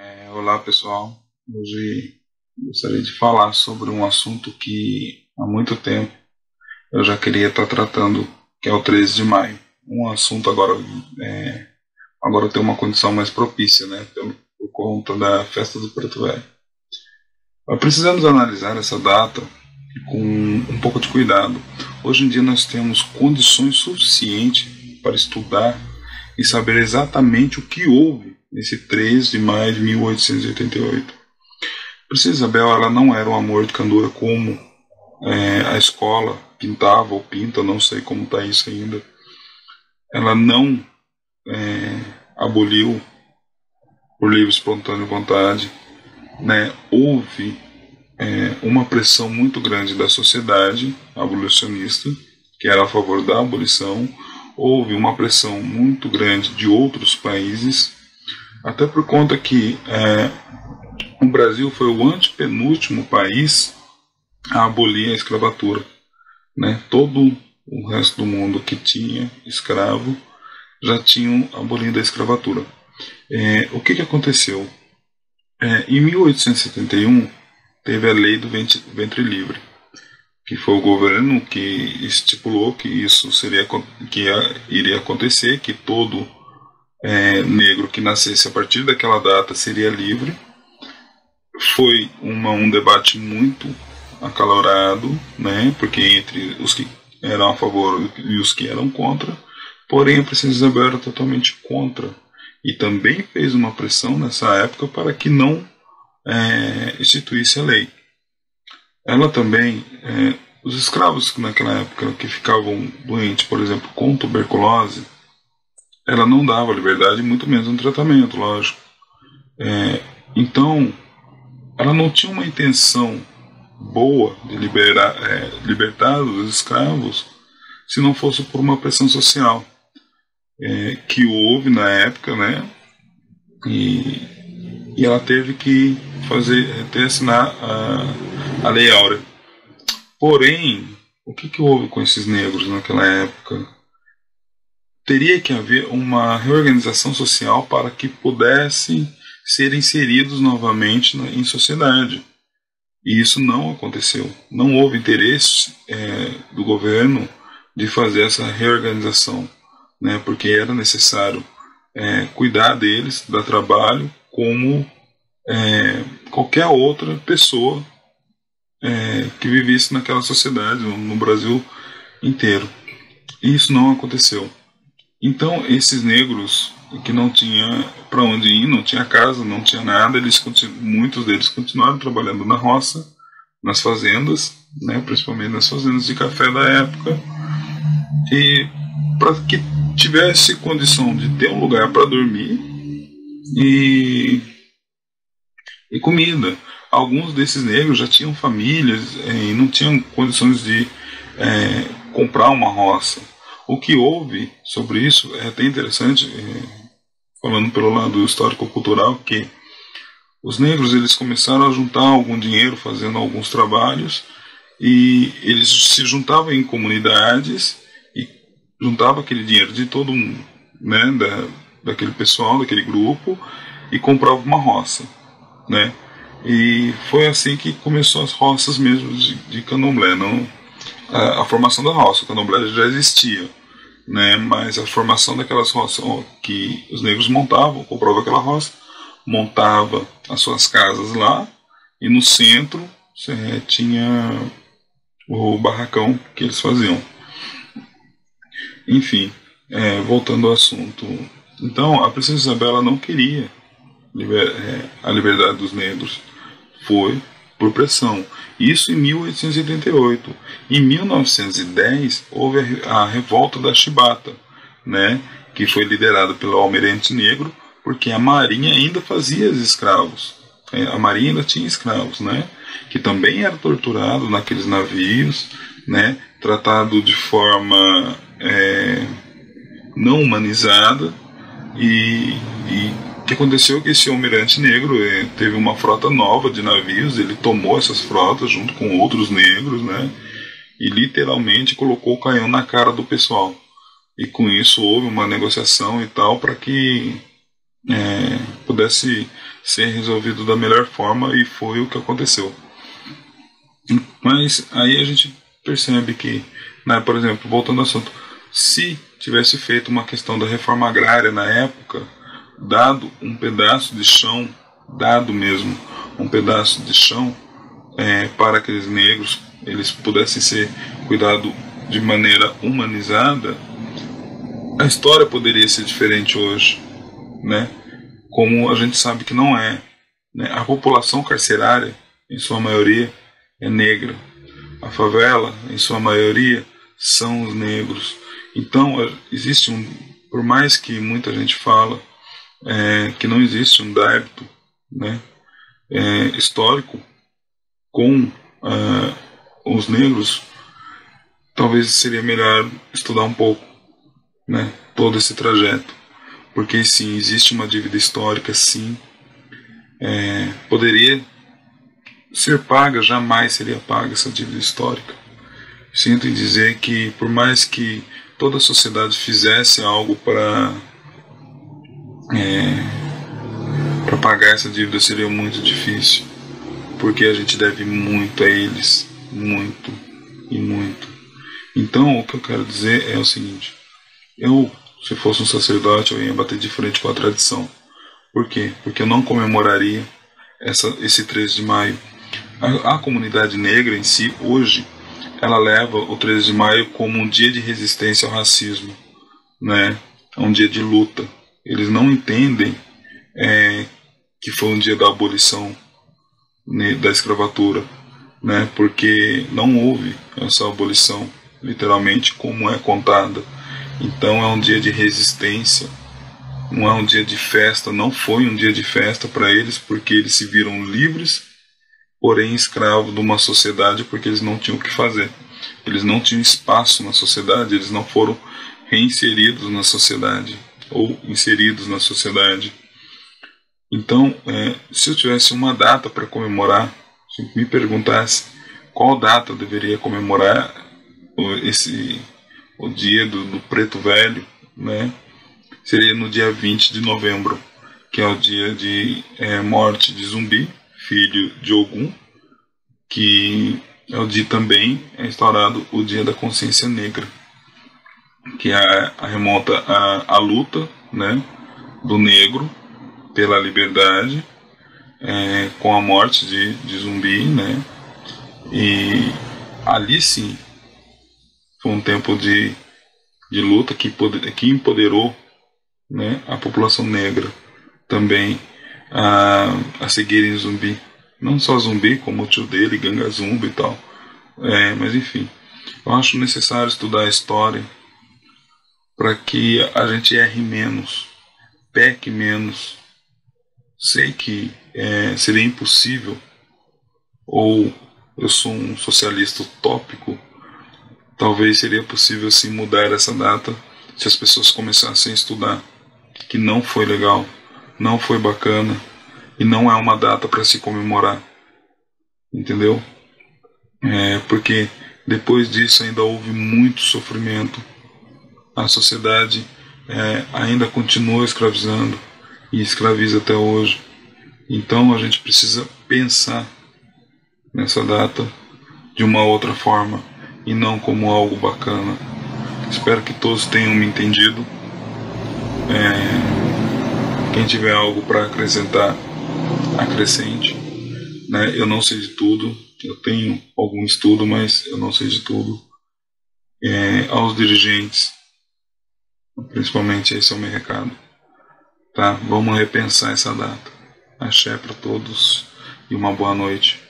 É, olá pessoal, hoje gostaria de falar sobre um assunto que há muito tempo eu já queria estar tratando, que é o 13 de maio. Um assunto agora, é, agora tem uma condição mais propícia, né, por, por conta da festa do Preto Velho. Mas precisamos analisar essa data com um pouco de cuidado. Hoje em dia nós temos condições suficientes para estudar e saber exatamente o que houve nesse 3 de maio de 1888. Princesa Isabel ela não era uma mordicandora como é, a escola pintava ou pinta, não sei como está isso ainda. Ela não é, aboliu por livre espontânea vontade. Né? Houve é, uma pressão muito grande da sociedade abolicionista, que era a favor da abolição. Houve uma pressão muito grande de outros países até por conta que é, o Brasil foi o antepenúltimo país a abolir a escravatura. Né? Todo o resto do mundo que tinha escravo já tinham abolido a escravatura. É, o que, que aconteceu? É, em 1871 teve a lei do ventre livre, que foi o governo que estipulou que isso seria que iria acontecer, que todo é, negro que nascesse a partir daquela data seria livre. Foi uma, um debate muito acalorado, né, porque entre os que eram a favor e os que eram contra, porém a princesa Isabel era totalmente contra e também fez uma pressão nessa época para que não é, instituísse a lei. Ela também, é, os escravos naquela época que ficavam doentes, por exemplo, com tuberculose, ela não dava liberdade, muito menos um tratamento, lógico. É, então, ela não tinha uma intenção boa de liberar, é, libertar os escravos se não fosse por uma pressão social é, que houve na época, né? E, e ela teve que fazer, ter assinar a, a Lei Áurea. Porém, o que, que houve com esses negros naquela época? Teria que haver uma reorganização social para que pudessem ser inseridos novamente na, em sociedade. E isso não aconteceu. Não houve interesse é, do governo de fazer essa reorganização, né, porque era necessário é, cuidar deles, dar trabalho, como é, qualquer outra pessoa é, que vivesse naquela sociedade, no Brasil inteiro. E isso não aconteceu. Então, esses negros que não tinha para onde ir, não tinha casa, não tinha nada, eles muitos deles continuaram trabalhando na roça, nas fazendas, né, principalmente nas fazendas de café da época, e para que tivesse condição de ter um lugar para dormir e, e comida. Alguns desses negros já tinham famílias eh, e não tinham condições de é, comprar uma roça. O que houve sobre isso é até interessante, é, falando pelo lado histórico-cultural, que os negros eles começaram a juntar algum dinheiro fazendo alguns trabalhos e eles se juntavam em comunidades e juntavam aquele dinheiro de todo mundo, né, da, daquele pessoal, daquele grupo e compravam uma roça, né? E foi assim que começou as roças mesmo de, de candomblé, não a, a formação da roça, o candomblé já existia, né? Mas a formação daquelas roças que os negros montavam, comprava aquela roça, montava as suas casas lá e no centro tinha o barracão que eles faziam. Enfim, é, voltando ao assunto. Então, a princesa Isabela não queria liber, é, a liberdade dos negros. Foi por pressão. Isso em 1888. Em 1910 houve a revolta da Chibata, né, que foi liderada pelo almirante negro, porque a marinha ainda fazia escravos. É, a marinha ainda tinha escravos, né, que também era torturado naqueles navios, né, tratado de forma é, não humanizada e, e que aconteceu que esse almirante negro eh, teve uma frota nova de navios, ele tomou essas frotas junto com outros negros, né? E literalmente colocou o canhão na cara do pessoal. E com isso houve uma negociação e tal para que é, pudesse ser resolvido da melhor forma e foi o que aconteceu. Mas aí a gente percebe que, né, por exemplo, voltando ao assunto, se tivesse feito uma questão da reforma agrária na época, dado um pedaço de chão, dado mesmo um pedaço de chão é, para aqueles negros, eles pudessem ser cuidados de maneira humanizada, a história poderia ser diferente hoje, né? Como a gente sabe que não é. Né? A população carcerária, em sua maioria, é negra. A favela, em sua maioria, são os negros. Então, existe um, por mais que muita gente fala é, que não existe um débito né, é, histórico com é, os negros, talvez seria melhor estudar um pouco né, todo esse trajeto. Porque sim, existe uma dívida histórica, sim. É, poderia ser paga, jamais seria paga essa dívida histórica. Sinto em dizer que, por mais que toda a sociedade fizesse algo para é, para pagar essa dívida, seria muito difícil, porque a gente deve muito a eles, muito e muito. Então, o que eu quero dizer é o seguinte: eu, se fosse um sacerdote, eu ia bater de frente com a tradição. Por quê? Porque eu não comemoraria essa, esse 13 de maio a, a comunidade negra em si, hoje, ela leva o 13 de maio como um dia de resistência ao racismo, né? É um dia de luta. Eles não entendem é, que foi um dia da abolição né, da escravatura, né? Porque não houve essa abolição, literalmente, como é contada. Então é um dia de resistência, não é um dia de festa, não foi um dia de festa para eles, porque eles se viram livres porém escravo de uma sociedade porque eles não tinham o que fazer. Eles não tinham espaço na sociedade, eles não foram reinseridos na sociedade ou inseridos na sociedade. Então, é, se eu tivesse uma data para comemorar, se me perguntasse qual data eu deveria comemorar esse o dia do, do preto velho, né, seria no dia 20 de novembro, que é o dia de é, morte de Zumbi, filho de Ogum, que é o dia também é instaurado o Dia da Consciência Negra, que é, remonta à, à luta né, do negro pela liberdade, é, com a morte de, de Zumbi, né, e ali sim foi um tempo de, de luta que, que empoderou né, a população negra também a, a seguirem zumbi. Não só zumbi, como o tio dele, Ganga Zumbi e tal. É, mas enfim, eu acho necessário estudar a história para que a gente erre menos, peque menos. Sei que é, seria impossível, ou eu sou um socialista utópico, talvez seria possível sim mudar essa data se as pessoas começassem a estudar, que não foi legal não foi bacana e não é uma data para se comemorar, entendeu? É, porque depois disso ainda houve muito sofrimento. A sociedade é, ainda continua escravizando e escraviza até hoje. Então a gente precisa pensar nessa data de uma outra forma e não como algo bacana. Espero que todos tenham me entendido. É, quem tiver algo para acrescentar, acrescente. Né? Eu não sei de tudo, eu tenho algum estudo, mas eu não sei de tudo. É, aos dirigentes, principalmente esse é o meu recado. Tá? Vamos repensar essa data. Axé para todos e uma boa noite.